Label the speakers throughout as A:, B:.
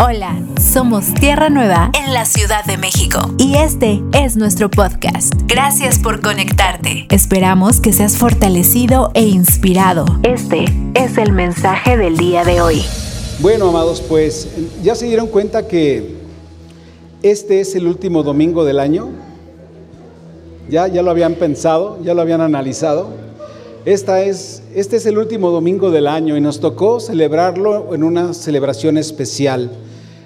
A: Hola, somos Tierra Nueva en la Ciudad de México y este es nuestro podcast. Gracias por conectarte. Esperamos que seas fortalecido e inspirado. Este es el mensaje del día de hoy.
B: Bueno, amados, pues ya se dieron cuenta que este es el último domingo del año. Ya, ya lo habían pensado, ya lo habían analizado. Esta es, este es el último domingo del año y nos tocó celebrarlo en una celebración especial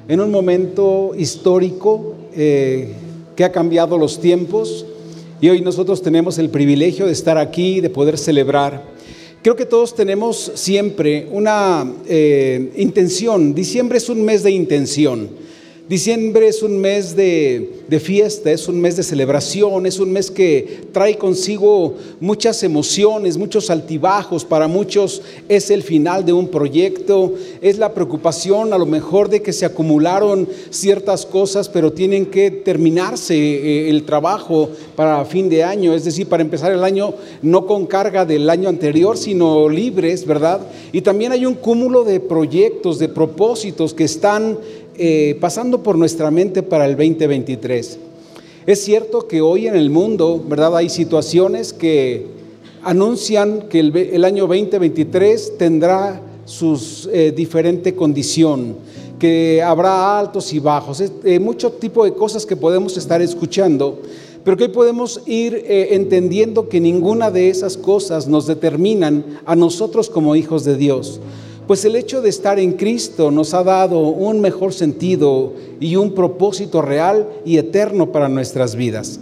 B: en un momento histórico eh, que ha cambiado los tiempos y hoy nosotros tenemos el privilegio de estar aquí, de poder celebrar. Creo que todos tenemos siempre una eh, intención. Diciembre es un mes de intención. Diciembre es un mes de, fiesta, es un mes de celebración, es un mes que trae consigo muchas emociones, muchos altibajos. Para muchos es el final de un proyecto, es la preocupación a lo mejor de que se acumularon ciertas cosas, pero tienen que terminarse eh, el trabajo para fin de año, es decir, para empezar el año no con carga del año anterior, sino libres, ¿verdad? Y también hay un cúmulo de proyectos, de propósitos que están eh, pasando por nuestra mente para el 2023. Es cierto que hoy en el mundo, ¿verdad? Hay situaciones que anuncian que el, año 2023 tendrá su eh, diferente condición, que habrá altos y bajos, eh, mucho tipo de cosas que podemos estar escuchando, pero que hoy podemos ir entendiendo que ninguna de esas cosas nos determinan a nosotros como hijos de Dios. Pues el hecho de estar en Cristo nos ha dado un mejor sentido y un propósito real y eterno para nuestras vidas.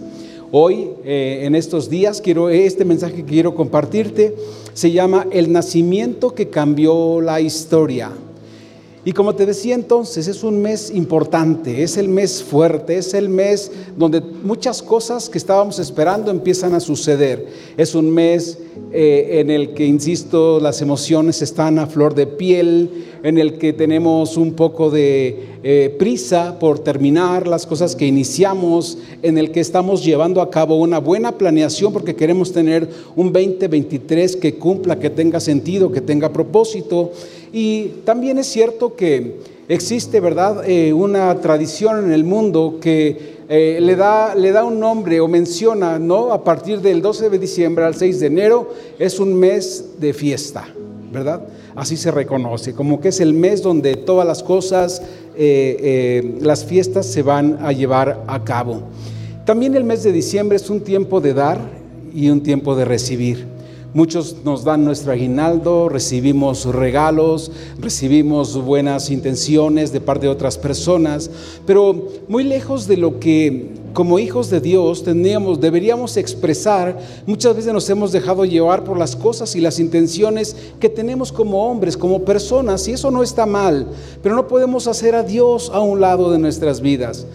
B: Hoy, eh, en estos días, quiero, este mensaje que quiero compartirte se llama El nacimiento que cambió la historia. Y como te decía entonces, es un mes importante, es el mes fuerte, es el mes donde muchas cosas que estábamos esperando empiezan a suceder. Es un mes eh, en el que, insisto, las emociones están a flor de piel, en el que tenemos un poco de eh, prisa por terminar las cosas que iniciamos, en el que estamos llevando a cabo una buena planeación porque queremos tener un 2023 que cumpla, que tenga sentido, que tenga propósito. Y también es cierto que existe, ¿verdad?, eh, una tradición en el mundo que eh, le, da, le da un nombre o menciona, ¿no? A partir del 12 de diciembre al 6 de enero es un mes de fiesta, ¿verdad? Así se reconoce, como que es el mes donde todas las cosas, eh, las fiestas se van a llevar a cabo. También el mes de diciembre es un tiempo de dar y un tiempo de recibir. Muchos nos dan nuestro aguinaldo, recibimos regalos, recibimos buenas intenciones de parte de otras personas, pero muy lejos de lo que como hijos de Dios teníamos, deberíamos expresar, muchas veces nos hemos dejado llevar por las cosas y las intenciones que tenemos como hombres, como personas, y eso no está mal, pero no podemos hacer a Dios a un lado de nuestras vidas.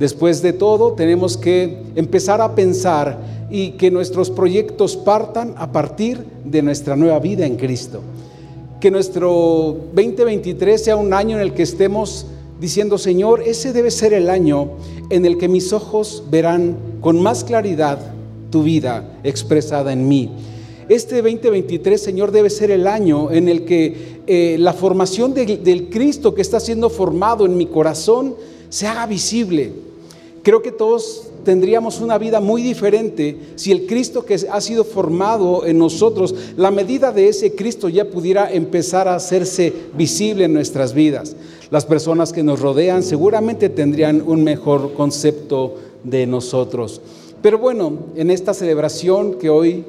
B: Después de todo, tenemos que empezar a pensar y que nuestros proyectos partan a partir de nuestra nueva vida en Cristo. Que nuestro 2023 sea un año en el que estemos diciendo, Señor, ese debe ser el año en el que mis ojos verán con más claridad tu vida expresada en mí. Este 2023, Señor, debe ser el año en el que eh, la formación del Cristo que está siendo formado en mi corazón se haga visible. Creo que todos tendríamos una vida muy diferente si el Cristo que ha sido formado en nosotros, la medida de ese Cristo ya pudiera empezar a hacerse visible en nuestras vidas. Las personas que nos rodean seguramente tendrían un mejor concepto de nosotros. Pero bueno, en esta celebración que hoy,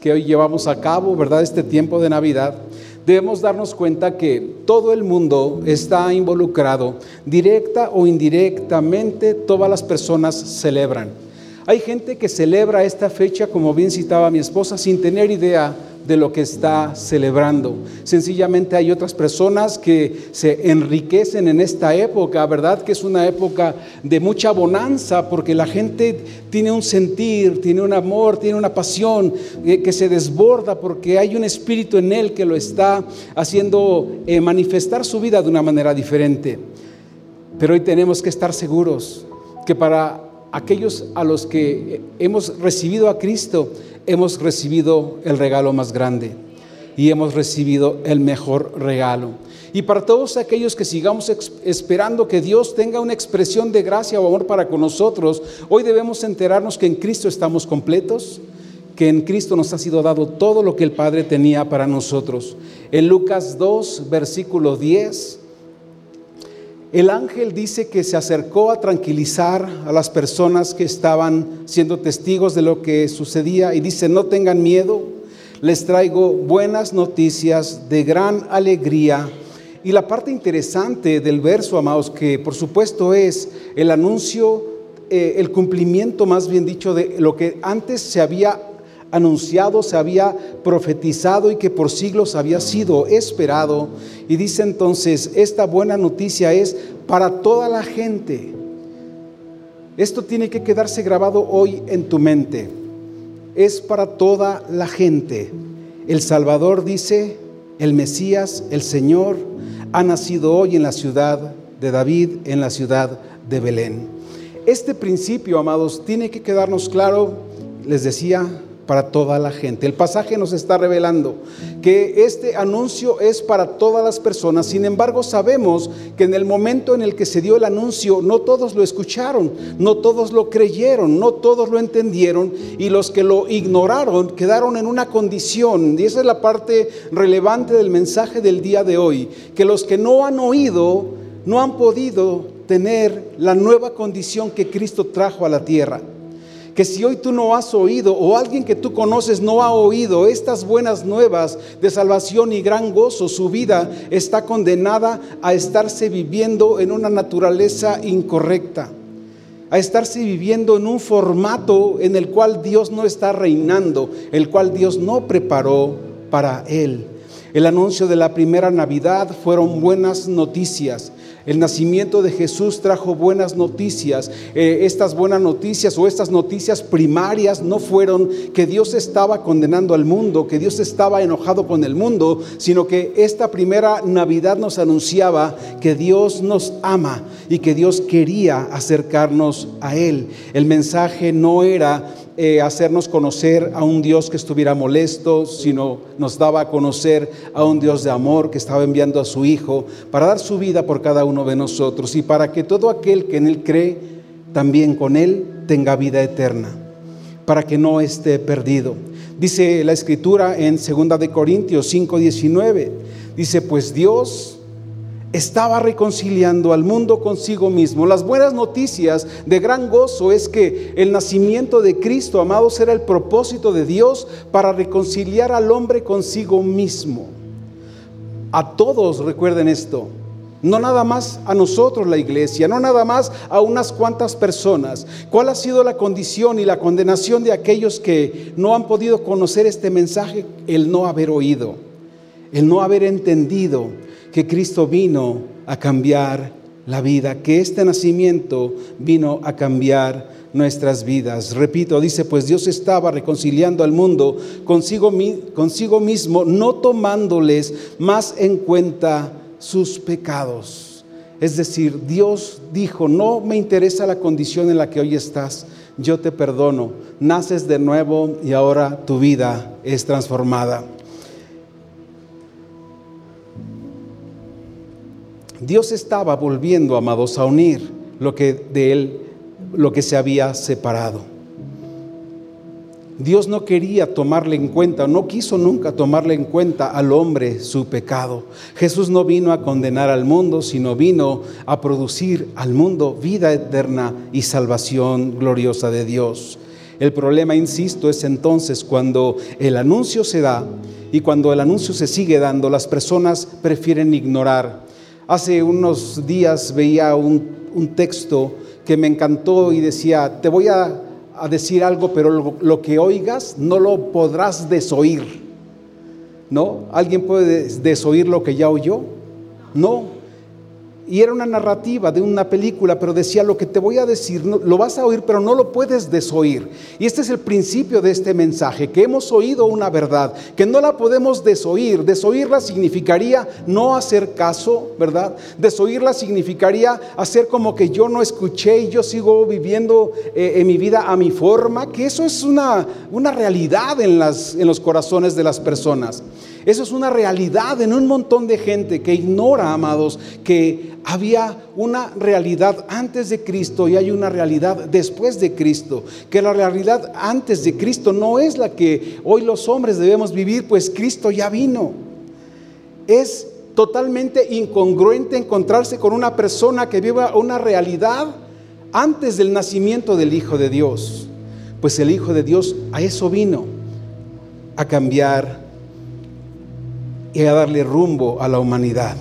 B: que hoy llevamos a cabo, ¿verdad? Este tiempo de Navidad, debemos darnos cuenta que todo el mundo está involucrado, directa o indirectamente, todas las personas celebran. Hay gente que celebra esta fecha, como bien citaba mi esposa, sin tener idea de lo que está celebrando. Sencillamente hay otras personas que se enriquecen en esta época, ¿verdad? Que es una época de mucha bonanza porque la gente tiene un sentir, tiene un amor, tiene una pasión eh, que se desborda porque hay un espíritu en él que lo está haciendo eh, manifestar su vida de una manera diferente. Pero hoy tenemos que estar seguros que para aquellos a los que hemos recibido a Cristo, hemos recibido el regalo más grande y hemos recibido el mejor regalo. Y para todos aquellos que sigamos esperando que Dios tenga una expresión de gracia o amor para con nosotros, hoy debemos enterarnos que en Cristo estamos completos, que en Cristo nos ha sido dado todo lo que el Padre tenía para nosotros. En Lucas 2, versículo 10, el ángel dice que se acercó a tranquilizar a las personas que estaban siendo testigos de lo que sucedía y dice, no tengan miedo, les traigo buenas noticias de gran alegría. Y la parte interesante del verso, amados, que por supuesto es el anuncio, eh, el cumplimiento más bien dicho de lo que antes se había anunciado, se había profetizado y que por siglos había sido esperado. Y dice entonces, esta buena noticia es para toda la gente. Esto tiene que quedarse grabado hoy en tu mente. Es para toda la gente. El Salvador dice, el Mesías, el Señor, ha nacido hoy en la ciudad de David, en la ciudad de Belén. Este principio, amados, tiene que quedarnos claro, les decía, para toda la gente. El pasaje nos está revelando que este anuncio es para todas las personas. Sin embargo, sabemos que en el momento en el que se dio el anuncio, no todos lo escucharon, no todos lo creyeron, no todos lo entendieron y los que lo ignoraron quedaron en una condición, y esa es la parte relevante del mensaje del día de hoy, que los que no han oído no han podido tener la nueva condición que Cristo trajo a la tierra que si hoy tú no has oído o alguien que tú conoces no ha oído estas buenas nuevas de salvación y gran gozo, su vida está condenada a estarse viviendo en una naturaleza incorrecta, a estarse viviendo en un formato en el cual Dios no está reinando, el cual Dios no preparó para él. El anuncio de la primera Navidad fueron buenas noticias. El nacimiento de Jesús trajo buenas noticias. Eh, estas buenas noticias o estas noticias primarias no fueron que Dios estaba condenando al mundo, que Dios estaba enojado con el mundo, sino que esta primera Navidad nos anunciaba que Dios nos ama y que Dios quería acercarnos a Él. El mensaje no era eh, hacernos conocer a un Dios que estuviera molesto, sino nos daba a conocer a un Dios de amor que estaba enviando a su Hijo para dar su vida por cada uno de nosotros y para que todo aquel que en Él cree, también con Él tenga vida eterna, para que no esté perdido. Dice la Escritura en 2 de Corintios 5:19, dice, pues Dios estaba reconciliando al mundo consigo mismo. Las buenas noticias de gran gozo es que el nacimiento de Cristo, amados, era el propósito de Dios para reconciliar al hombre consigo mismo. A todos recuerden esto. No nada más a nosotros la iglesia, no nada más a unas cuantas personas. ¿Cuál ha sido la condición y la condenación de aquellos que no han podido conocer este mensaje? El no haber oído, el no haber entendido que Cristo vino a cambiar la vida, que este nacimiento vino a cambiar nuestras vidas. Repito, dice, pues Dios estaba reconciliando al mundo consigo, consigo mismo, no tomándoles más en cuenta sus pecados. Es decir, Dios dijo, no me interesa la condición en la que hoy estás, yo te perdono, naces de nuevo y ahora tu vida es transformada. Dios estaba volviendo, amados, a unir lo que de él, lo que se había separado. Dios no quería tomarle en cuenta, no quiso nunca tomarle en cuenta al hombre su pecado. Jesús no vino a condenar al mundo, sino vino a producir al mundo vida eterna y salvación gloriosa de Dios. El problema, insisto, es entonces cuando el anuncio se da y cuando el anuncio se sigue dando, las personas prefieren ignorar Hace unos días veía un, texto que me encantó y decía, te voy a, decir algo, pero lo, lo, que oigas no lo podrás desoír. ¿No? ¿Alguien puede desoír lo que ya oyó? No, y era una narrativa de una película, pero decía lo que te voy a decir, lo vas a oír, pero no lo puedes desoír. Y este es el principio de este mensaje, que hemos oído una verdad, que no la podemos desoír. Desoírla significaría no hacer caso, ¿verdad? Desoírla significaría hacer como que yo no escuché y yo sigo viviendo eh, en mi vida a mi forma, que eso es una, una realidad en, las, en los corazones de las personas. Eso es una realidad en un montón de gente que ignora, amados, que había una realidad antes de Cristo y hay una realidad después de Cristo. Que la realidad antes de Cristo no es la que hoy los hombres debemos vivir, pues Cristo ya vino. Es totalmente incongruente encontrarse con una persona que viva una realidad antes del nacimiento del Hijo de Dios. Pues el Hijo de Dios a eso vino, a cambiar y a darle rumbo a la humanidad.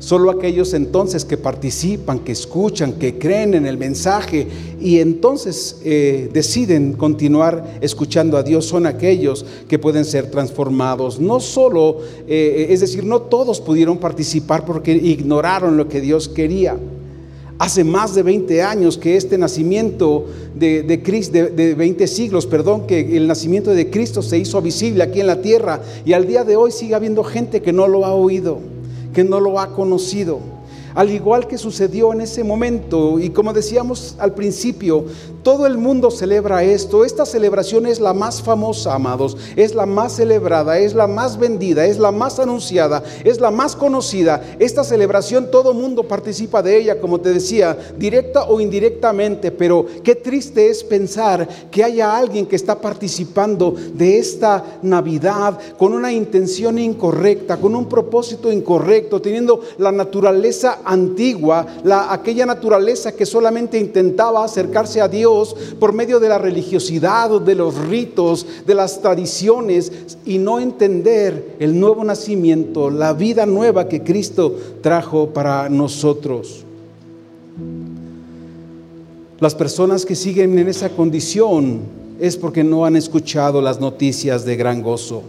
B: Solo aquellos entonces que participan, que escuchan, que creen en el mensaje y entonces eh, deciden continuar escuchando a Dios son aquellos que pueden ser transformados. No solo, eh, es decir, no todos pudieron participar porque ignoraron lo que Dios quería. Hace más de 20 años que este nacimiento de, de, Cristo, de, de 20 siglos, perdón, que el nacimiento de Cristo se hizo visible aquí en la tierra y al día de hoy sigue habiendo gente que no lo ha oído, que no lo ha conocido. Al igual que sucedió en ese momento, y como decíamos al principio, todo el mundo celebra esto. Esta celebración es la más famosa, amados, es la más celebrada, es la más vendida, es la más anunciada, es la más conocida. Esta celebración todo el mundo participa de ella, como te decía, directa o indirectamente, pero qué triste es pensar que haya alguien que está participando de esta Navidad con una intención incorrecta, con un propósito incorrecto, teniendo la naturaleza antigua, la, aquella naturaleza que solamente intentaba acercarse a Dios por medio de la religiosidad, de los ritos, de las tradiciones y no entender el nuevo nacimiento, la vida nueva que Cristo trajo para nosotros. Las personas que siguen en esa condición es porque no han escuchado las noticias de gran gozo.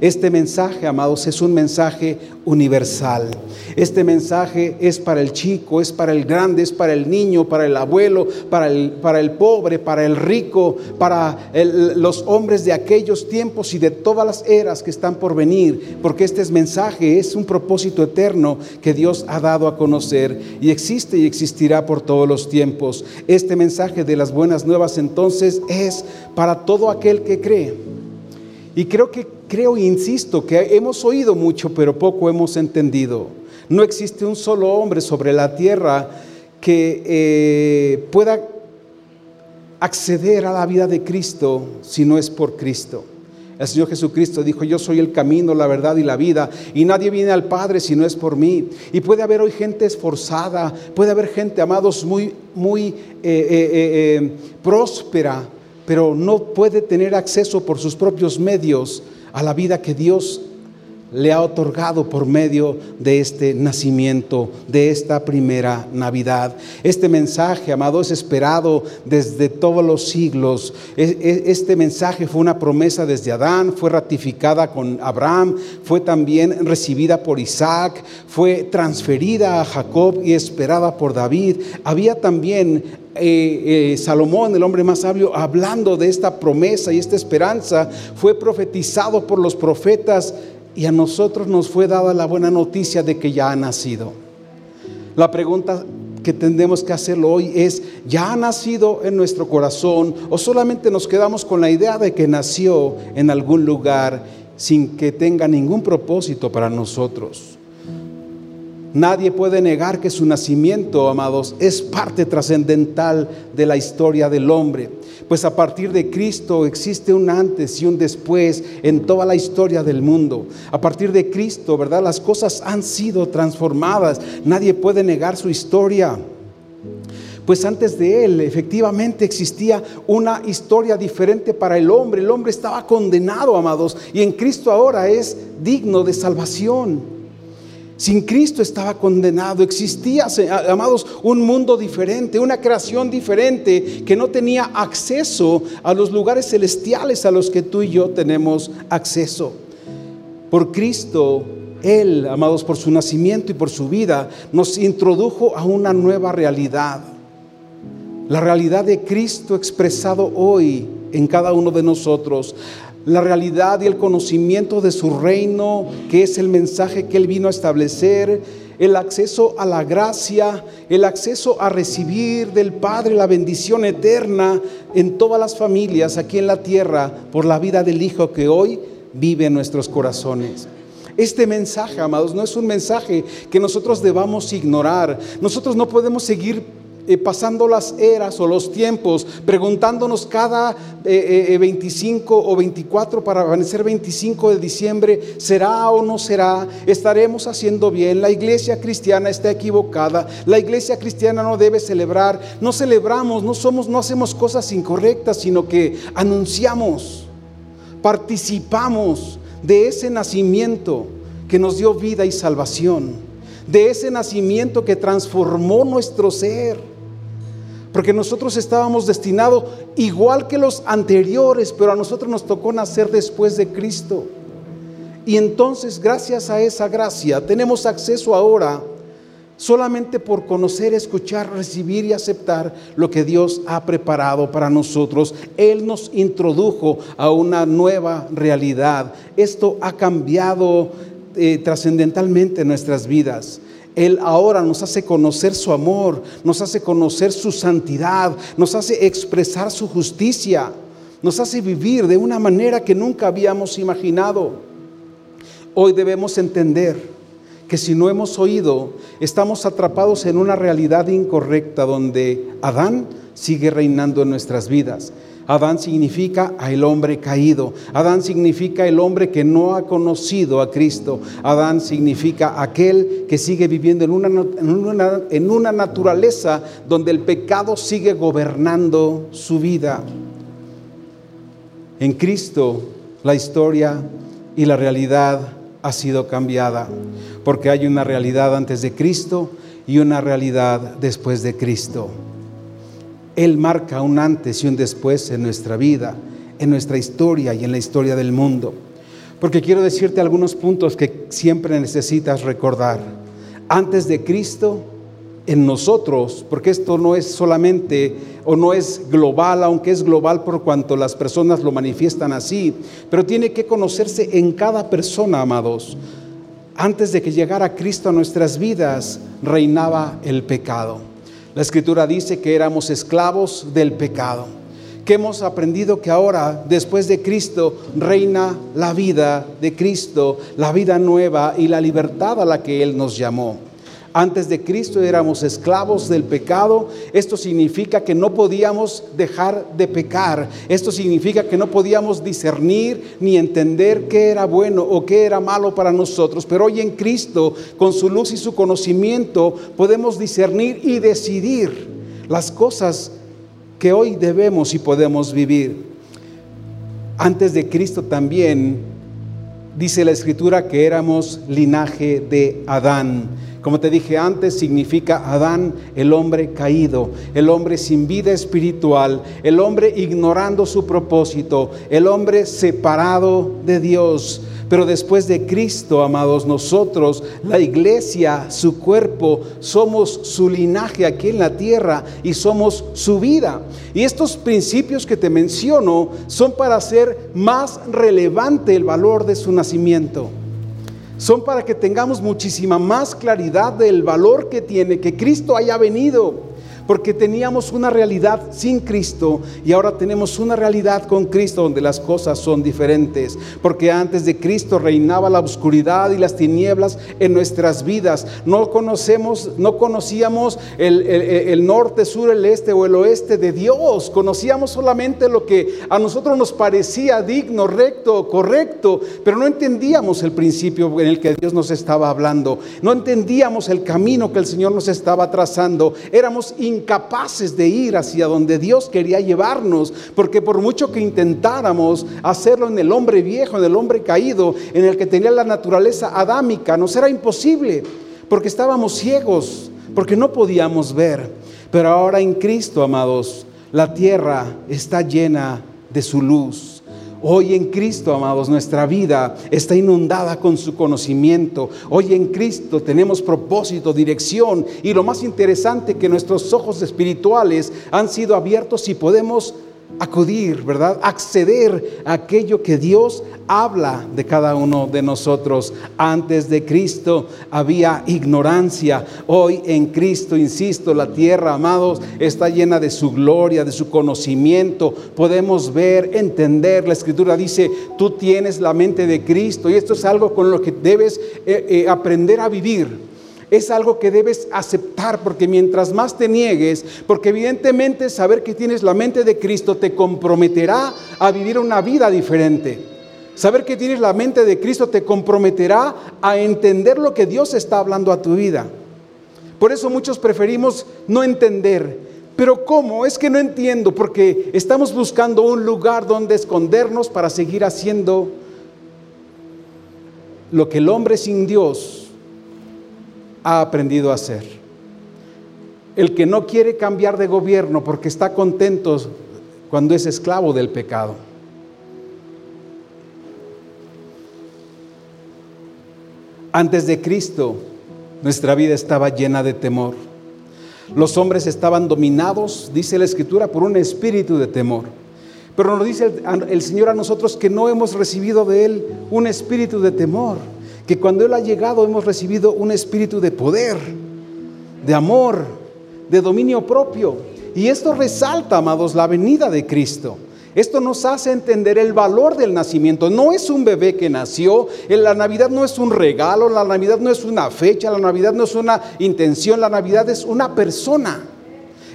B: Este mensaje, amados, es un mensaje universal. Este mensaje es para el chico, es para el grande, es para el niño, para el abuelo, para el, para el pobre, para el rico, para los hombres de aquellos tiempos y de todas las eras que están por venir, porque este mensaje es un propósito eterno que Dios ha dado a conocer y existe y existirá por todos los tiempos. Este mensaje de las buenas nuevas entonces es para todo aquel que cree. Y creo que creo e insisto que hemos oído mucho, pero poco hemos entendido. No existe un solo hombre sobre la tierra que eh, pueda acceder a la vida de Cristo si no es por Cristo. El Señor Jesucristo dijo, yo soy el camino, la verdad y la vida, y nadie viene al Padre si no es por mí. Y puede haber hoy gente esforzada, puede haber gente, amados, muy, muy eh, eh, próspera, pero no puede tener acceso por sus propios medios a la vida que Dios le ha otorgado por medio de este nacimiento, de esta primera Navidad. Este mensaje, amado, es esperado desde todos los siglos. Este mensaje fue una promesa desde Adán, fue ratificada con Abraham, fue también recibida por Isaac, fue transferida a Jacob y esperada por David. Había también eh, eh, Salomón, el hombre más sabio, hablando de esta promesa y esta esperanza, fue profetizado por los profetas y a nosotros nos fue dada la buena noticia de que ya ha nacido. La pregunta que tendremos que hacerlo hoy es, ¿ya ha nacido en nuestro corazón o solamente nos quedamos con la idea de que nació en algún lugar sin que tenga ningún propósito para nosotros? Nadie puede negar que su nacimiento, amados, es parte trascendental de la historia del hombre. Pues a partir de Cristo existe un antes y un después en toda la historia del mundo. A partir de Cristo, ¿verdad? Las cosas han sido transformadas. Nadie puede negar su historia. Pues antes de él efectivamente existía una historia diferente para el hombre. El hombre estaba condenado, amados, y en Cristo ahora es digno de salvación. Sin Cristo estaba condenado. Existía, amados, un mundo diferente, una creación diferente que no tenía acceso a los lugares celestiales a los que tú y yo tenemos acceso. Por Cristo, Él, amados, por su nacimiento y por su vida, nos introdujo a una nueva realidad. La realidad de Cristo expresado hoy en cada uno de nosotros la realidad y el conocimiento de su reino, que es el mensaje que Él vino a establecer, el acceso a la gracia, el acceso a recibir del Padre la bendición eterna en todas las familias aquí en la tierra por la vida del Hijo que hoy vive en nuestros corazones. Este mensaje, amados, no es un mensaje que nosotros debamos ignorar. Nosotros no podemos seguir eh, pasando las eras o los tiempos, preguntándonos cada 25 eh, eh, o 24 para amanecer 25 de diciembre, ¿será o no será? ¿Estaremos haciendo bien? La iglesia cristiana está equivocada. La iglesia cristiana no debe celebrar. No celebramos, no somos, no hacemos cosas incorrectas, sino que anunciamos, participamos de ese nacimiento que nos dio vida y salvación, de ese nacimiento que transformó nuestro ser porque nosotros estábamos destinados igual que los anteriores, pero a nosotros nos tocó nacer después de Cristo. Y entonces, gracias a esa gracia, tenemos acceso ahora solamente por conocer, escuchar, recibir y aceptar lo que Dios ha preparado para nosotros. Él nos introdujo a una nueva realidad. Esto ha cambiado eh, trascendentalmente nuestras vidas. Él ahora nos hace conocer su amor, nos hace conocer su santidad, nos hace expresar su justicia, nos hace vivir de una manera que nunca habíamos imaginado. Hoy debemos entender que si no hemos oído, estamos atrapados en una realidad incorrecta donde Adán sigue reinando en nuestras vidas. Adán significa el hombre caído. Adán significa el hombre que no ha conocido a Cristo. Adán significa aquel que sigue viviendo en una, en una, naturaleza donde el pecado sigue gobernando su vida. En Cristo la historia y la realidad ha sido cambiada, porque hay una realidad antes de Cristo y una realidad después de Cristo. Él marca un antes y un después en nuestra vida, en nuestra historia y en la historia del mundo. Porque quiero decirte algunos puntos que siempre necesitas recordar. Antes de Cristo, en nosotros, porque esto no es solamente o no es global, aunque es global por cuanto las personas lo manifiestan así, pero tiene que conocerse en cada persona, amados. Antes de que llegara Cristo a nuestras vidas, reinaba el pecado. La escritura dice que éramos esclavos del pecado, que hemos aprendido que ahora, después de Cristo, reina la vida de Cristo, la vida nueva y la libertad a la que Él nos llamó. Antes de Cristo éramos esclavos del pecado. Esto significa que no podíamos dejar de pecar. Esto significa que no podíamos discernir ni entender qué era bueno o qué era malo para nosotros. Pero hoy en Cristo, con su luz y su conocimiento, podemos discernir y decidir las cosas que hoy debemos y podemos vivir. Antes de Cristo también dice la escritura que éramos linaje de Adán. Como te dije antes, significa Adán, el hombre caído, el hombre sin vida espiritual, el hombre ignorando su propósito, el hombre separado de Dios. Pero después de Cristo, amados, nosotros, la iglesia, su cuerpo, somos su linaje aquí en la tierra y somos su vida. Y estos principios que te menciono son para hacer más relevante el valor de su nacimiento son para que tengamos muchísima más claridad del valor que tiene que Cristo haya venido porque teníamos una realidad sin Cristo y ahora tenemos una realidad con Cristo donde las cosas son diferentes, porque antes de Cristo reinaba la oscuridad y las tinieblas en nuestras vidas. No conocemos, no conocíamos el, el norte, sur, el este o el oeste de Dios, conocíamos solamente lo que a nosotros nos parecía digno, recto, correcto, pero no entendíamos el principio en el que Dios nos estaba hablando, no entendíamos el camino que el Señor nos estaba trazando, éramos incapaces de ir hacia donde Dios quería llevarnos, porque por mucho que intentáramos hacerlo en el hombre viejo, en el hombre caído, en el que tenía la naturaleza adámica, nos era imposible, porque estábamos ciegos, porque no podíamos ver. Pero ahora en Cristo, amados, la tierra está llena de su luz Hoy en Cristo, amados, nuestra vida está inundada con su conocimiento. Hoy en Cristo tenemos propósito, dirección y lo más interesante que nuestros ojos espirituales han sido abiertos y podemos acudir, ¿verdad? Acceder a aquello que Dios habla de cada uno de nosotros. Antes de Cristo había ignorancia. Hoy en Cristo, insisto, la tierra, amados, está llena de su gloria, de su conocimiento. Podemos ver, entender. La escritura dice, tú tienes la mente de Cristo y esto es algo con lo que debes eh, eh, aprender a vivir es algo que debes aceptar porque mientras más te niegues, porque evidentemente saber que tienes la mente de Cristo te comprometerá a vivir una vida diferente. Saber que tienes la mente de Cristo te comprometerá a entender lo que Dios está hablando a tu vida. Por eso muchos preferimos no entender. Pero ¿cómo? Es que no entiendo porque estamos buscando un lugar donde escondernos para seguir haciendo lo que el hombre sin Dios ha aprendido a hacer. El que no quiere cambiar de gobierno porque está contento cuando es esclavo del pecado. Antes de Cristo, nuestra vida estaba llena de temor. Los hombres estaban dominados, dice la Escritura, por un espíritu de temor. Pero nos dice el, el, Señor a nosotros que no hemos recibido de Él un espíritu de temor, que cuando Él ha llegado hemos recibido un espíritu de poder, de amor, de dominio propio. Y esto resalta, amados, la venida de Cristo. Esto nos hace entender el valor del nacimiento. No es un bebé que nació, la Navidad no es un regalo, la Navidad no es una fecha, la Navidad no es una intención, la Navidad es una persona.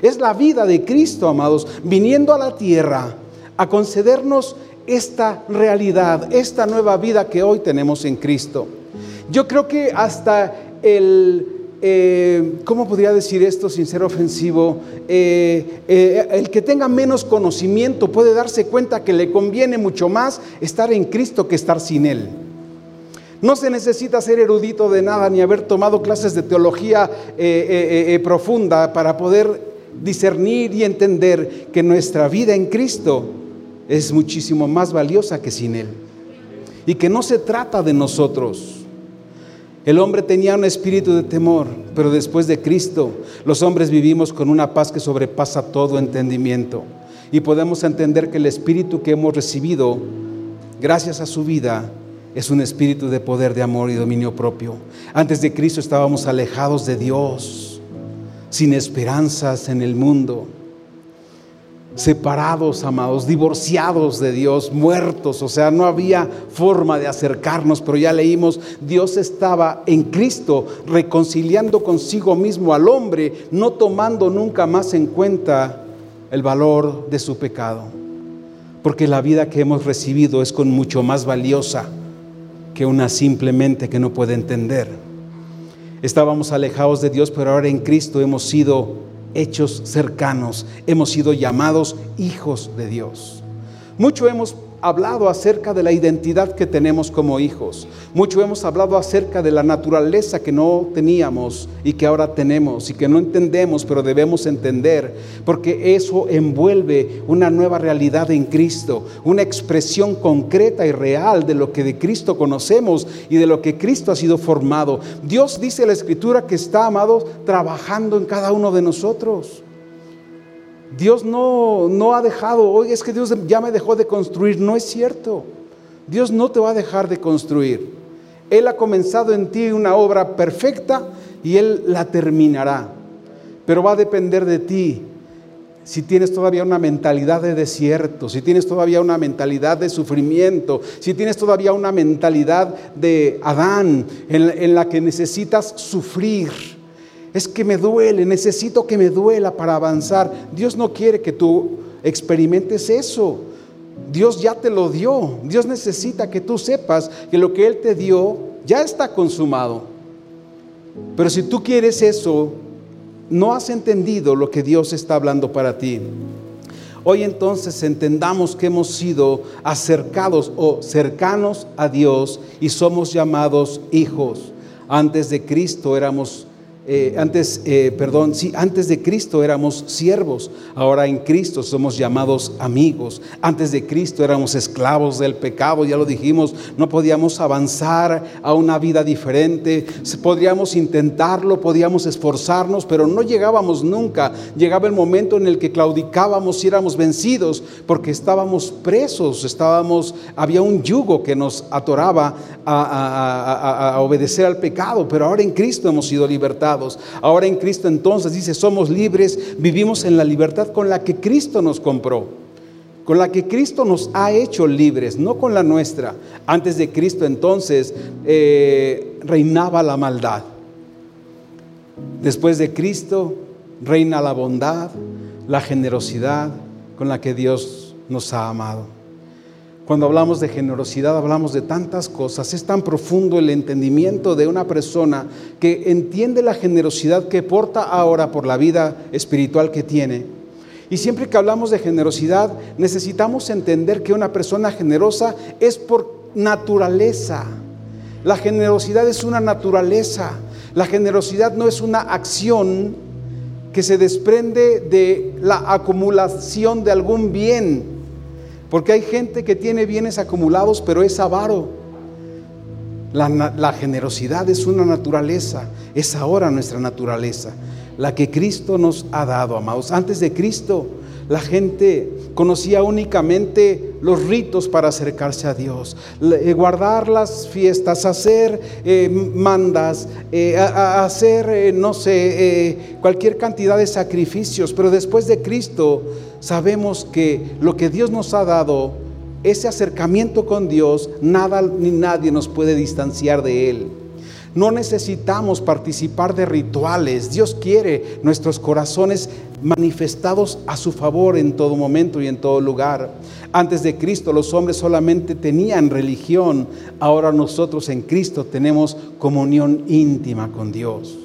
B: Es la vida de Cristo, amados, viniendo a la tierra a concedernos esta realidad, esta nueva vida que hoy tenemos en Cristo. Yo creo que hasta el, eh, ¿cómo podría decir esto sin ser ofensivo? Eh, eh, el que tenga menos conocimiento puede darse cuenta que le conviene mucho más estar en Cristo que estar sin Él. No se necesita ser erudito de nada ni haber tomado clases de teología profunda para poder discernir y entender que nuestra vida en Cristo es muchísimo más valiosa que sin Él. Y que no se trata de nosotros el hombre tenía un espíritu de temor, pero después de Cristo los hombres vivimos con una paz que sobrepasa todo entendimiento. Y podemos entender que el espíritu que hemos recibido, gracias a su vida, es un espíritu de poder, de amor y dominio propio. Antes de Cristo estábamos alejados de Dios, sin esperanzas en el mundo separados, amados, divorciados de Dios, muertos, o sea, no había forma de acercarnos, pero ya leímos, Dios estaba en Cristo reconciliando consigo mismo al hombre, no tomando nunca más en cuenta el valor de su pecado, porque la vida que hemos recibido es con mucho más valiosa que una simplemente que no puede entender. Estábamos alejados de Dios, pero ahora en Cristo hemos sido hechos cercanos, hemos sido llamados hijos de Dios. Mucho hemos hablado acerca de la identidad que tenemos como hijos. Mucho hemos hablado acerca de la naturaleza que no teníamos y que ahora tenemos y que no entendemos, pero debemos entender, porque eso envuelve una nueva realidad en Cristo, una expresión concreta y real de lo que de Cristo conocemos y de lo que Cristo ha sido formado. Dios dice en la Escritura que está, amado, trabajando en cada uno de nosotros. Dios no, no ha dejado, oye, es que Dios ya me dejó de construir. No es cierto. Dios no te va a dejar de construir. Él ha comenzado en ti una obra perfecta y Él la terminará. Pero va a depender de ti si tienes todavía una mentalidad de desierto, si tienes todavía una mentalidad de sufrimiento, si tienes todavía una mentalidad de Adán en, en la que necesitas sufrir es que me duele, necesito que me duela para avanzar. Dios no quiere que tú experimentes eso. Dios ya te lo dio. Dios necesita que tú sepas que lo que Él te dio ya está consumado. Pero si tú quieres eso, no has entendido lo que Dios está hablando para ti. Hoy entonces entendamos que hemos sido acercados o cercanos a Dios y somos llamados hijos. Antes de Cristo éramos eh, antes, eh, perdón, sí, antes de Cristo éramos siervos, ahora en Cristo somos llamados amigos. Antes de Cristo éramos esclavos del pecado, ya lo dijimos, no podíamos avanzar a una vida diferente, podríamos intentarlo, podíamos esforzarnos, pero no llegábamos nunca. Llegaba el momento en el que claudicábamos y éramos vencidos porque estábamos presos, estábamos, había un yugo que nos atoraba a obedecer al pecado, pero ahora en Cristo hemos sido libertados. Ahora en Cristo entonces dice, somos libres, vivimos en la libertad con la que Cristo nos compró, con la que Cristo nos ha hecho libres, no con la nuestra. Antes de Cristo entonces eh, reinaba la maldad. Después de Cristo reina la bondad, la generosidad con la que Dios nos ha amado. Cuando hablamos de generosidad hablamos de tantas cosas. Es tan profundo el entendimiento de una persona que entiende la generosidad que porta ahora por la vida espiritual que tiene. Y siempre que hablamos de generosidad necesitamos entender que una persona generosa es por naturaleza. La generosidad es una naturaleza. La generosidad no es una acción que se desprende de la acumulación de algún bien porque hay gente que tiene bienes acumulados, pero es avaro. La, generosidad es una naturaleza, es ahora nuestra naturaleza, la que Cristo nos ha dado, amados. Antes de Cristo, la gente conocía únicamente los ritos para acercarse a Dios, eh, guardar las fiestas, hacer eh, mandas, eh, hacer, no sé, cualquier cantidad de sacrificios. Pero después de Cristo sabemos que lo que Dios nos ha dado, ese acercamiento con Dios, nada ni nadie nos puede distanciar de Él. No necesitamos participar de rituales. Dios quiere nuestros corazones manifestados a su favor en todo momento y en todo lugar. Antes de Cristo los hombres solamente tenían religión. Ahora nosotros en Cristo tenemos comunión íntima con Dios.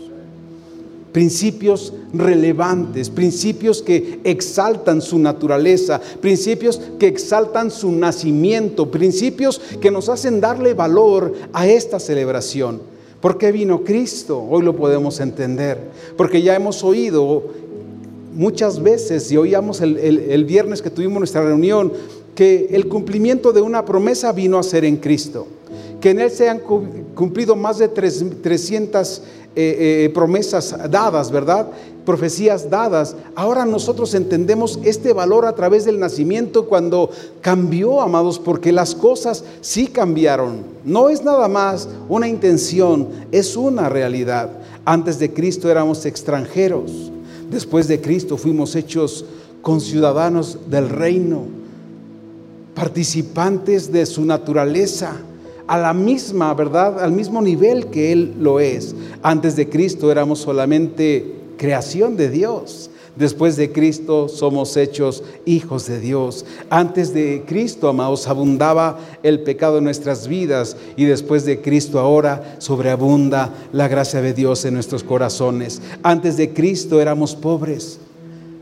B: Principios relevantes, principios que exaltan su naturaleza, principios que exaltan su nacimiento, principios que nos hacen darle valor a esta celebración. ¿Por qué vino Cristo? Hoy lo podemos entender. Porque ya hemos oído muchas veces y oíamos el, viernes que tuvimos nuestra reunión que el cumplimiento de una promesa vino a ser en Cristo. Que en Él se han cumplido más de 300 eh, eh, promesas dadas, ¿verdad? Profecías dadas. Ahora nosotros entendemos este valor a través del nacimiento cuando cambió, amados, porque las cosas sí cambiaron. No es nada más una intención, es una realidad. Antes de Cristo éramos extranjeros. Después de Cristo fuimos hechos conciudadanos del reino, participantes de su naturaleza a la misma, ¿verdad? Al mismo nivel que Él lo es. Antes de Cristo éramos solamente creación de Dios. Después de Cristo somos hechos hijos de Dios. Antes de Cristo, amados, abundaba el pecado en nuestras vidas y después de Cristo ahora sobreabunda la gracia de Dios en nuestros corazones. Antes de Cristo éramos pobres.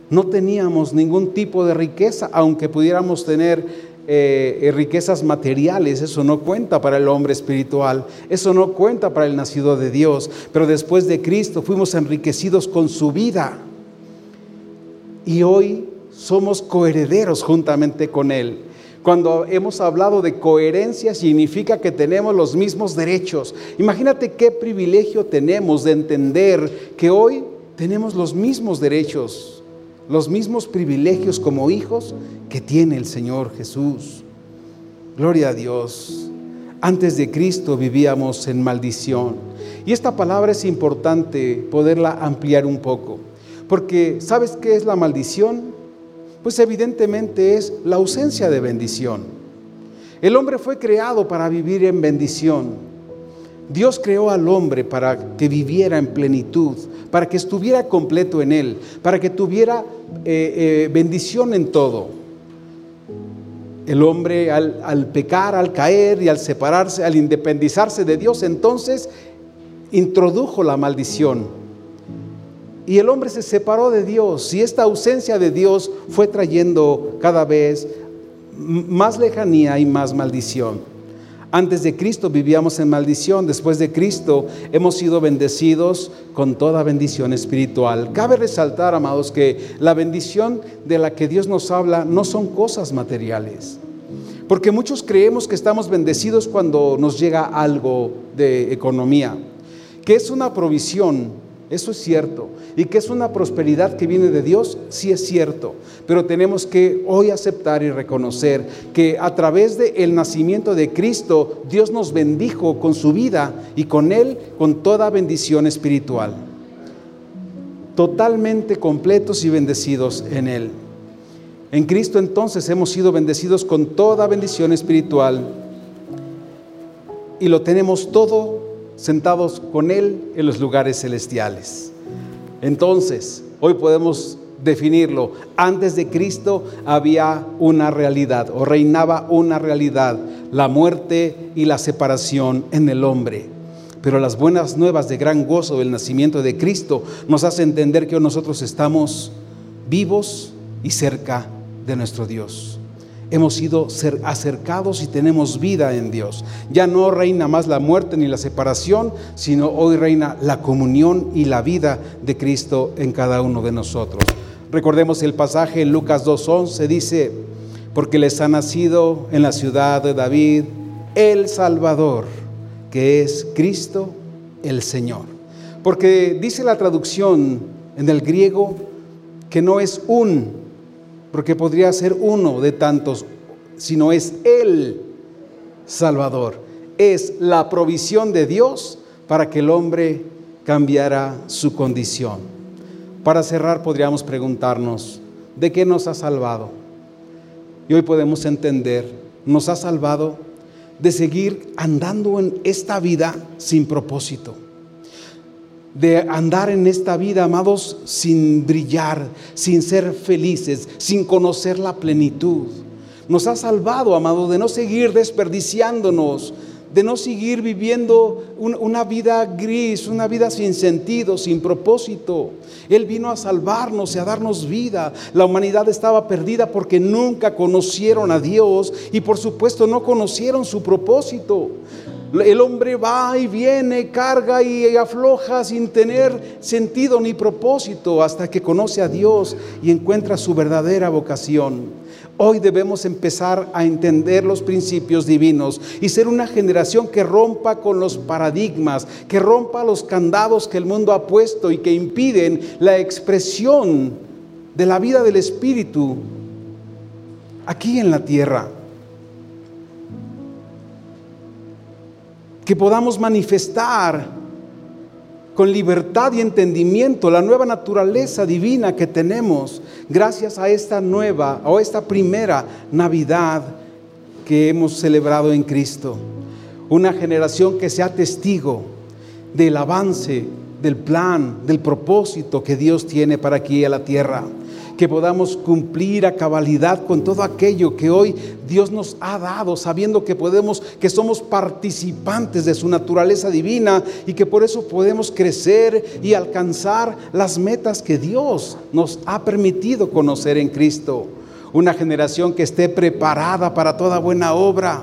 B: No teníamos ningún tipo de riqueza, aunque pudiéramos tener eh, eh, riquezas materiales, eso no cuenta para el hombre espiritual, eso no cuenta para el nacido de Dios, pero después de Cristo fuimos enriquecidos con su vida y hoy somos coherederos juntamente con Él. Cuando hemos hablado de coherencia significa que tenemos los mismos derechos. Imagínate qué privilegio tenemos de entender que hoy tenemos los mismos derechos los mismos privilegios como hijos que tiene el Señor Jesús. Gloria a Dios. Antes de Cristo vivíamos en maldición. Y esta palabra es importante poderla ampliar un poco. Porque ¿sabes qué es la maldición? Pues evidentemente es la ausencia de bendición. El hombre fue creado para vivir en bendición. Dios creó al hombre para que viviera en plenitud, para que estuviera completo en él, para que tuviera eh, eh, bendición en todo. El hombre al, al pecar, al caer y al separarse, al independizarse de Dios, entonces introdujo la maldición. Y el hombre se separó de Dios y esta ausencia de Dios fue trayendo cada vez más lejanía y más maldición. Antes de Cristo vivíamos en maldición, después de Cristo hemos sido bendecidos con toda bendición espiritual. Cabe resaltar, amados, que la bendición de la que Dios nos habla no son cosas materiales. Porque muchos creemos que estamos bendecidos cuando nos llega algo de economía, que es una provisión, eso es cierto. Y que es una prosperidad que viene de Dios, sí es cierto. Pero tenemos que hoy aceptar y reconocer que a través del nacimiento de Cristo, Dios nos bendijo con su vida y con Él con toda bendición espiritual. Totalmente completos y bendecidos en Él. En Cristo entonces hemos sido bendecidos con toda bendición espiritual y lo tenemos todo sentados con Él en los lugares celestiales. Entonces, hoy podemos definirlo. Antes de Cristo había una realidad o reinaba una realidad, la muerte y la separación en el hombre. Pero las buenas nuevas de gran gozo del nacimiento de Cristo nos hace entender que nosotros estamos vivos y cerca de nuestro Dios. Hemos sido acercados y tenemos vida en Dios. Ya no reina más la muerte ni la separación, sino hoy reina la comunión y la vida de Cristo en cada uno de nosotros. Recordemos el pasaje en Lucas 2.11, dice, porque les ha nacido en la ciudad de David el Salvador, que es Cristo el Señor. Porque dice la traducción en el griego que no es un porque podría ser uno de tantos, sino es el Salvador. Es la provisión de Dios para que el hombre cambiara su condición. Para cerrar podríamos preguntarnos, ¿de qué nos ha salvado? Y hoy podemos entender, nos ha salvado de seguir andando en esta vida sin propósito de andar en esta vida, amados, sin brillar, sin ser felices, sin conocer la plenitud. Nos ha salvado, amado, de no seguir desperdiciándonos, de no seguir viviendo una vida gris, una vida sin sentido, sin propósito. Él vino a salvarnos y a darnos vida. La humanidad estaba perdida porque nunca conocieron a Dios y por supuesto no conocieron su propósito. El hombre va y viene, carga y afloja sin tener sentido ni propósito hasta que conoce a Dios y encuentra su verdadera vocación. Hoy debemos empezar a entender los principios divinos y ser una generación que rompa con los paradigmas, que rompa los candados que el mundo ha puesto y que impiden la expresión de la vida del Espíritu aquí en la tierra. Que podamos manifestar con libertad y entendimiento la nueva naturaleza divina que tenemos gracias a esta nueva o esta primera Navidad que hemos celebrado en Cristo. Una generación que sea testigo del avance, del plan, del propósito que Dios tiene para aquí a la tierra que podamos cumplir a cabalidad con todo aquello que hoy Dios nos ha dado, sabiendo que podemos, que somos participantes de su naturaleza divina y que por eso podemos crecer y alcanzar las metas que Dios nos ha permitido conocer en Cristo. Una generación que esté preparada para toda buena obra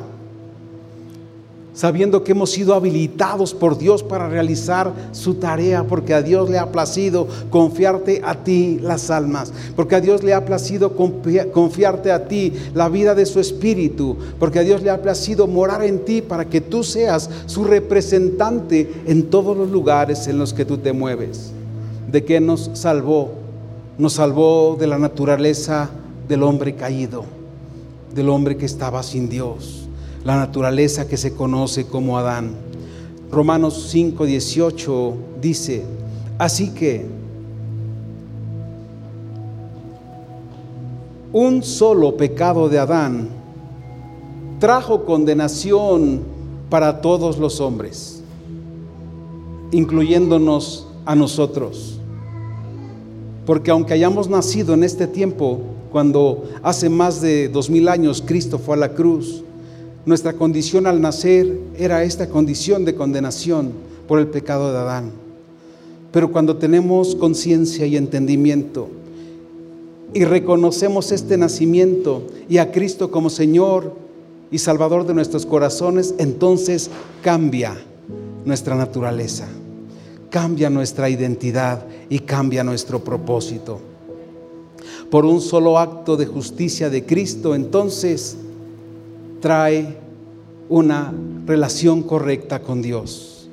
B: sabiendo que hemos sido habilitados por Dios para realizar su tarea, porque a Dios le ha placido confiarte a ti las almas, porque a Dios le ha placido confiarte a ti la vida de su espíritu, porque a Dios le ha placido morar en ti para que tú seas su representante en todos los lugares en los que tú te mueves. ¿De qué nos salvó? Nos salvó de la naturaleza del hombre caído, del hombre que estaba sin Dios la naturaleza que se conoce como Adán. Romanos 5, 18 dice, así que un solo pecado de Adán trajo condenación para todos los hombres, incluyéndonos a nosotros. Porque aunque hayamos nacido en este tiempo, cuando hace más de dos mil años Cristo fue a la cruz, nuestra condición al nacer era esta condición de condenación por el pecado de Adán. Pero cuando tenemos conciencia y entendimiento y reconocemos este nacimiento y a Cristo como Señor y Salvador de nuestros corazones, entonces cambia nuestra naturaleza, cambia nuestra identidad y cambia nuestro propósito. Por un solo acto de justicia de Cristo, entonces trae una relación correcta con Dios.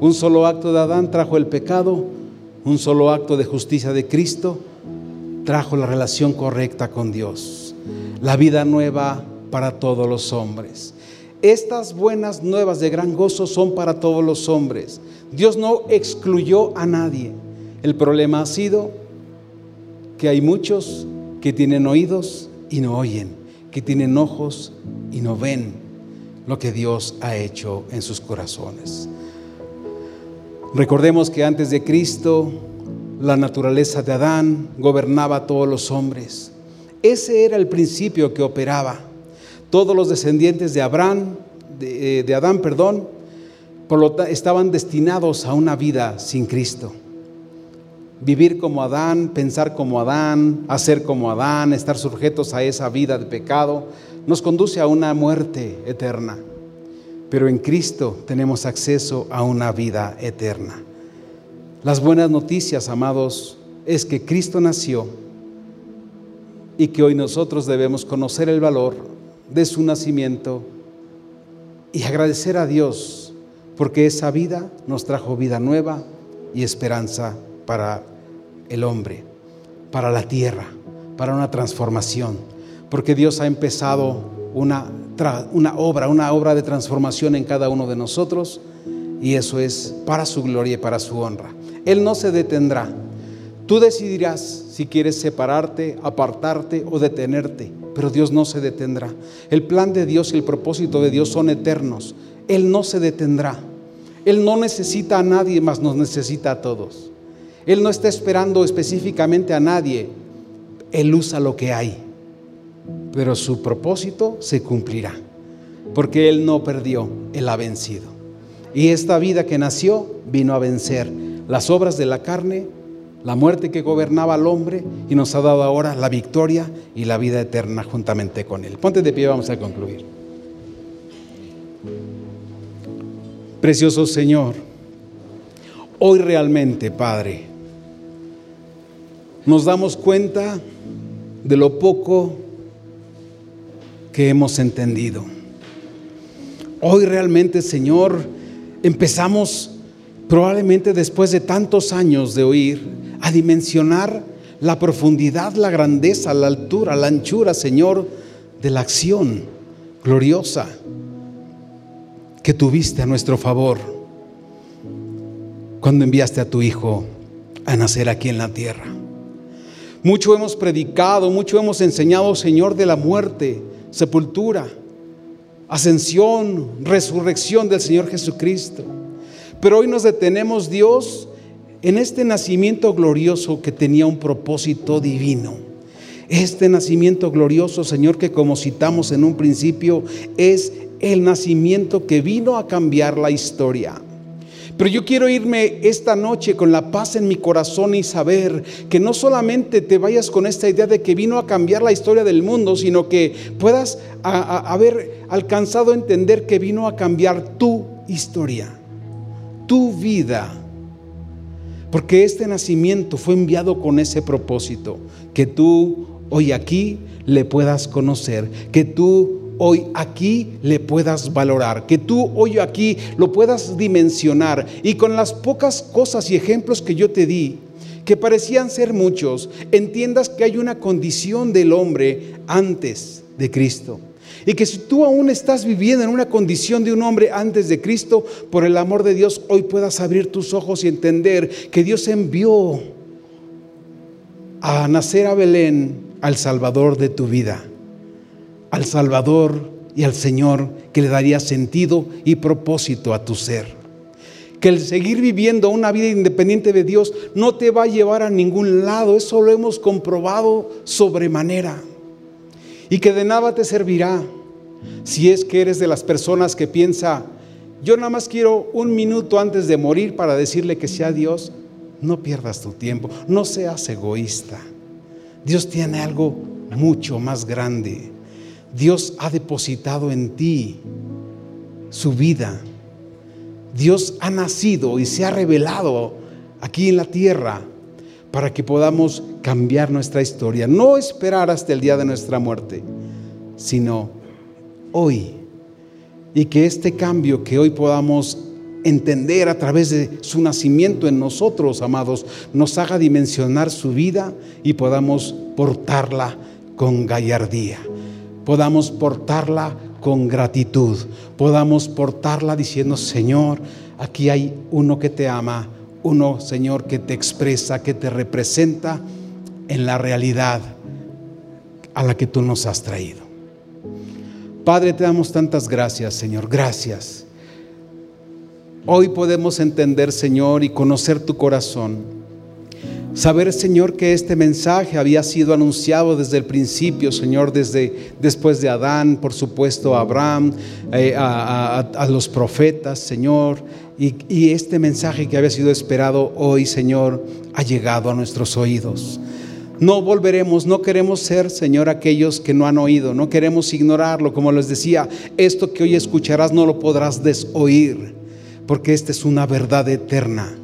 B: Un solo acto de Adán trajo el pecado, un solo acto de justicia de Cristo trajo la relación correcta con Dios. La vida nueva para todos los hombres. Estas buenas nuevas de gran gozo son para todos los hombres. Dios no excluyó a nadie. El problema ha sido que hay muchos que tienen oídos y no oyen, que tienen ojos y no ven lo que Dios ha hecho en sus corazones. Recordemos que antes de Cristo la naturaleza de Adán gobernaba a todos los hombres. Ese era el principio que operaba. Todos los descendientes de Abraham, de, eh, Adán, perdón, por lo estaban destinados a una vida sin Cristo. Vivir como Adán, pensar como Adán, hacer como Adán, estar sujetos a esa vida de pecado, nos conduce a una muerte eterna. Pero en Cristo tenemos acceso a una vida eterna. Las buenas noticias, amados, es que Cristo nació y que hoy nosotros debemos conocer el valor de su nacimiento y agradecer a Dios porque esa vida nos trajo vida nueva y esperanza para el hombre, para la tierra, para una transformación, porque Dios ha empezado una, obra, una obra de transformación en cada uno de nosotros y eso es para su gloria y para su honra. Él no se detendrá. Tú decidirás si quieres separarte, apartarte o detenerte pero Dios no se detendrá. El plan de Dios y el propósito de Dios son eternos. Él no se detendrá. Él no necesita a nadie más, nos necesita a todos. Él no está esperando específicamente a nadie. Él usa lo que hay. Pero su propósito se cumplirá. Porque Él no perdió, Él ha vencido. Y esta vida que nació vino a vencer las obras de la carne la muerte que gobernaba al hombre y nos ha dado ahora la victoria y la vida eterna juntamente con Él. Ponte de pie, vamos a concluir. Precioso Señor, hoy realmente, Padre, nos damos cuenta de lo poco que hemos entendido. Hoy realmente, Señor, empezamos probablemente después de tantos años de oír a dimensionar la profundidad, la grandeza, la altura, la anchura, Señor, de la acción gloriosa que tuviste a nuestro favor cuando enviaste a tu Hijo a nacer aquí en la tierra. Mucho hemos predicado, mucho hemos enseñado, Señor, de la muerte, sepultura, ascensión, resurrección del Señor Jesucristo. Pero hoy nos detenemos, Dios, en este nacimiento glorioso que tenía un propósito divino. Este nacimiento glorioso, Señor, que como citamos en un principio, es el nacimiento que vino a cambiar la historia. Pero yo quiero irme esta noche con la paz en mi corazón y saber que no solamente te vayas con esta idea de que vino a cambiar la historia del mundo, sino que puedas haber alcanzado a entender que vino a cambiar tu historia, tu vida. Porque este nacimiento fue enviado con ese propósito, que tú hoy aquí le puedas conocer, que tú hoy aquí le puedas valorar, que tú hoy aquí lo puedas dimensionar y con las pocas cosas y ejemplos que yo te di, que parecían ser muchos, entiendas que hay una condición del hombre antes de Cristo. Y que si tú aún estás viviendo en una condición de un hombre antes de Cristo, por el amor de Dios, hoy puedas abrir tus ojos y entender que Dios envió a nacer a Belén al Salvador de tu vida, al Salvador y al Señor que le daría sentido y propósito a tu ser. Que el seguir viviendo una vida independiente de Dios no te va a llevar a ningún lado, eso lo hemos comprobado sobremanera y que de nada te servirá si es que eres de las personas que piensa, yo nada más quiero un minuto antes de morir para decirle que sea Dios, no pierdas tu tiempo, no seas egoísta. Dios tiene algo mucho más grande. Dios ha depositado en ti su vida. Dios ha nacido y se ha revelado aquí en la tierra para que podamos cambiar nuestra historia. No esperar hasta el día de nuestra muerte, sino hoy. Y que este cambio que hoy podamos entender a través de su nacimiento en nosotros, amados, nos haga dimensionar su vida y podamos portarla con gallardía, podamos portarla con gratitud, podamos portarla diciendo, Señor, aquí hay uno que te ama, uno, Señor, que te expresa, que te representa en la realidad a la que tú nos has traído. Padre, te damos tantas gracias, Señor, gracias Hoy podemos entender, Señor, y conocer tu corazón. Saber, Señor, que este mensaje había sido anunciado desde el principio, Señor, desde después de Adán, por supuesto, a Abraham, eh, a, los profetas, Señor. Y, y este mensaje que había sido esperado hoy, Señor, ha llegado a nuestros oídos. No volveremos, no queremos ser, Señor, aquellos que no han oído, no queremos ignorarlo. Como les decía, esto que hoy escucharás no lo podrás desoír porque esta es una verdad eterna.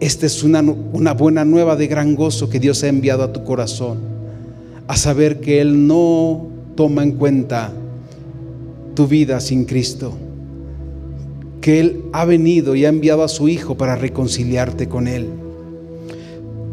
B: Esta es una, una buena nueva de gran gozo que Dios ha enviado a tu corazón. A saber que Él no toma en cuenta tu vida sin Cristo. Que Él ha venido y ha enviado a su Hijo para reconciliarte con Él.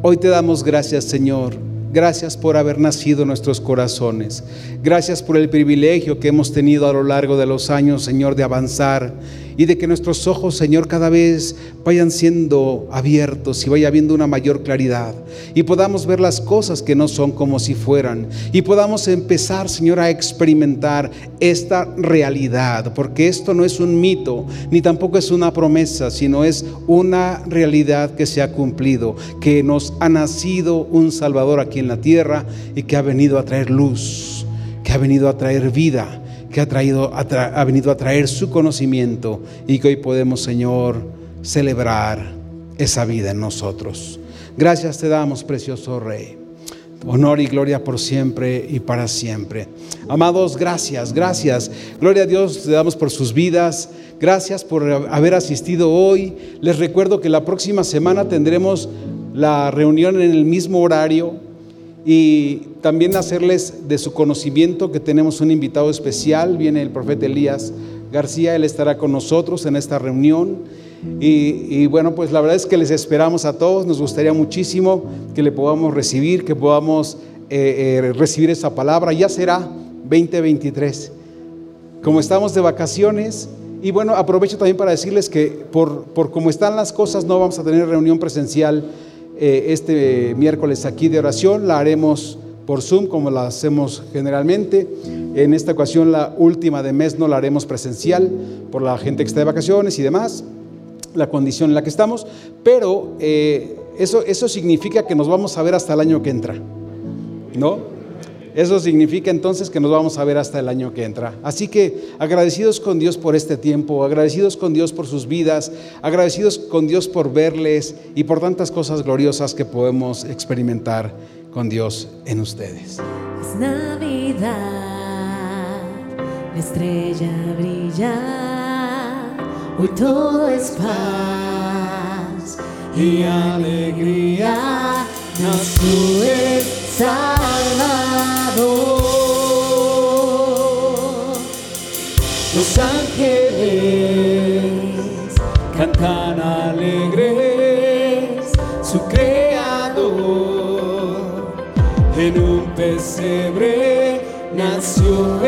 B: Hoy te damos gracias, Señor. Gracias por haber nacido en nuestros corazones. Gracias por el privilegio que hemos tenido a lo largo de los años, Señor, de avanzar y de que nuestros ojos, Señor, cada vez vayan siendo abiertos y vaya habiendo una mayor claridad y podamos ver las cosas que no son como si fueran y podamos empezar, Señor, a experimentar esta realidad, porque esto no es un mito ni tampoco es una promesa, sino es una realidad que se ha cumplido, que nos ha nacido un Salvador aquí en la tierra y que ha venido a traer luz, que ha venido a traer vida que ha, traído, ha, venido a traer su conocimiento y que hoy podemos, Señor, celebrar esa vida en nosotros. Gracias te damos, precioso Rey. Honor y gloria por siempre y para siempre. Amados, gracias, gracias. Gloria a Dios, te damos por sus vidas. Gracias por haber asistido hoy. Les recuerdo que la próxima semana tendremos la reunión en el mismo horario y también hacerles de su conocimiento que tenemos un invitado especial, viene el profeta Elías García, él estará con nosotros en esta reunión. Y, bueno, pues la verdad es que les esperamos a todos, nos gustaría muchísimo que le podamos recibir, que podamos eh, eh, recibir esa palabra, ya será 2023. Como estamos de vacaciones, y bueno, aprovecho también para decirles que por, por cómo están las cosas no vamos a tener reunión presencial eh, este miércoles aquí de oración. La haremos por Zoom como la hacemos generalmente. En esta ocasión, la última de mes, no la haremos presencial por la gente que está de vacaciones y demás, la condición en la que estamos. Pero eh, eso, eso significa que nos vamos a ver hasta el año que entra. ¿No? Eso significa entonces que nos vamos a ver hasta el año que entra. Así que agradecidos con Dios por este tiempo, agradecidos con Dios por sus vidas, agradecidos con Dios por verles y por tantas cosas gloriosas que podemos experimentar con Dios en ustedes.
A: Es Navidad, la estrella brilla, hoy todo es paz y alegría. Nació el Salvador. Los ángeles cantan alegres su creador. En un pesebre nació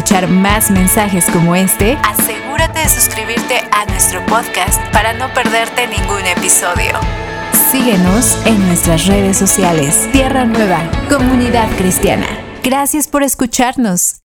A: escuchar más mensajes como este, asegúrate de suscribirte a nuestro podcast para no perderte ningún episodio. Síguenos en nuestras redes sociales. Tierra Nueva, Comunidad Cristiana. Gracias por escucharnos.